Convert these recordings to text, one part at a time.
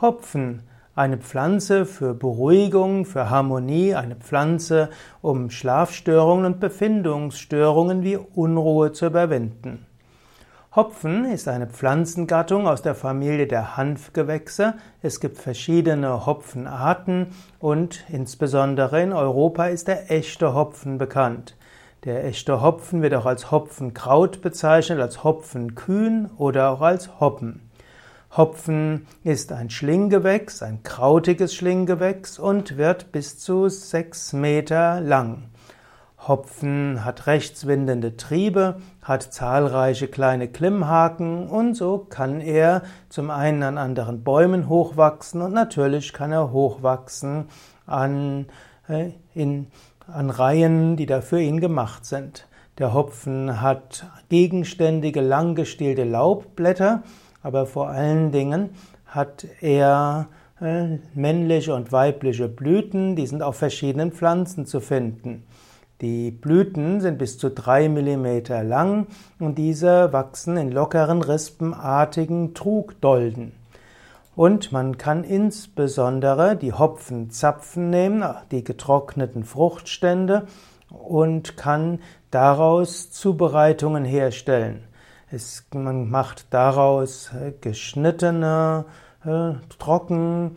Hopfen, eine Pflanze für Beruhigung, für Harmonie, eine Pflanze, um Schlafstörungen und Befindungsstörungen wie Unruhe zu überwinden. Hopfen ist eine Pflanzengattung aus der Familie der Hanfgewächse. Es gibt verschiedene Hopfenarten und insbesondere in Europa ist der echte Hopfen bekannt. Der echte Hopfen wird auch als Hopfenkraut bezeichnet, als Hopfenkühn oder auch als Hoppen. Hopfen ist ein Schlinggewächs, ein krautiges Schlinggewächs und wird bis zu sechs Meter lang. Hopfen hat rechtswindende Triebe, hat zahlreiche kleine Klimmhaken und so kann er zum einen an anderen Bäumen hochwachsen und natürlich kann er hochwachsen an, äh, in, an Reihen, die da für ihn gemacht sind. Der Hopfen hat gegenständige, langgestielte Laubblätter aber vor allen Dingen hat er äh, männliche und weibliche Blüten, die sind auf verschiedenen Pflanzen zu finden. Die Blüten sind bis zu drei Millimeter lang und diese wachsen in lockeren, rispenartigen Trugdolden. Und man kann insbesondere die Hopfenzapfen nehmen, die getrockneten Fruchtstände, und kann daraus Zubereitungen herstellen. Es, man macht daraus äh, geschnittene, äh, trocken,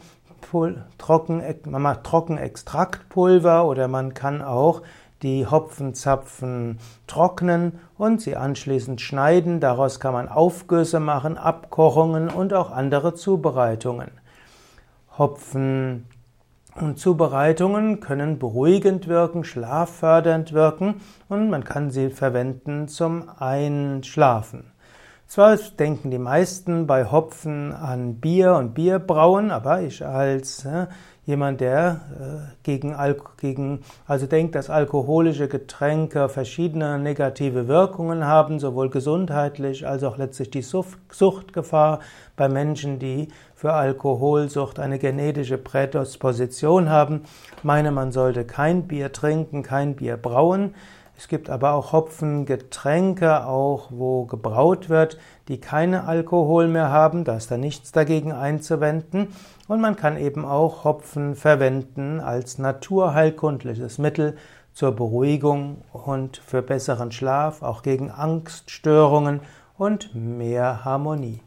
trocken, man macht Trockenextraktpulver oder man kann auch die Hopfenzapfen trocknen und sie anschließend schneiden. Daraus kann man Aufgüsse machen, Abkochungen und auch andere Zubereitungen. Hopfen und Zubereitungen können beruhigend wirken, schlaffördernd wirken und man kann sie verwenden zum Einschlafen. Zwar denken die meisten bei Hopfen an Bier und Bierbrauen, aber ich als äh, jemand, der äh, gegen, Al gegen, also denkt, dass alkoholische Getränke verschiedene negative Wirkungen haben, sowohl gesundheitlich als auch letztlich die Suchtgefahr bei Menschen, die für Alkoholsucht eine genetische Prädisposition haben, meine, man sollte kein Bier trinken, kein Bier brauen. Es gibt aber auch Hopfengetränke, auch wo gebraut wird, die keine Alkohol mehr haben, da ist da nichts dagegen einzuwenden. Und man kann eben auch Hopfen verwenden als naturheilkundliches Mittel zur Beruhigung und für besseren Schlaf, auch gegen Angststörungen und mehr Harmonie.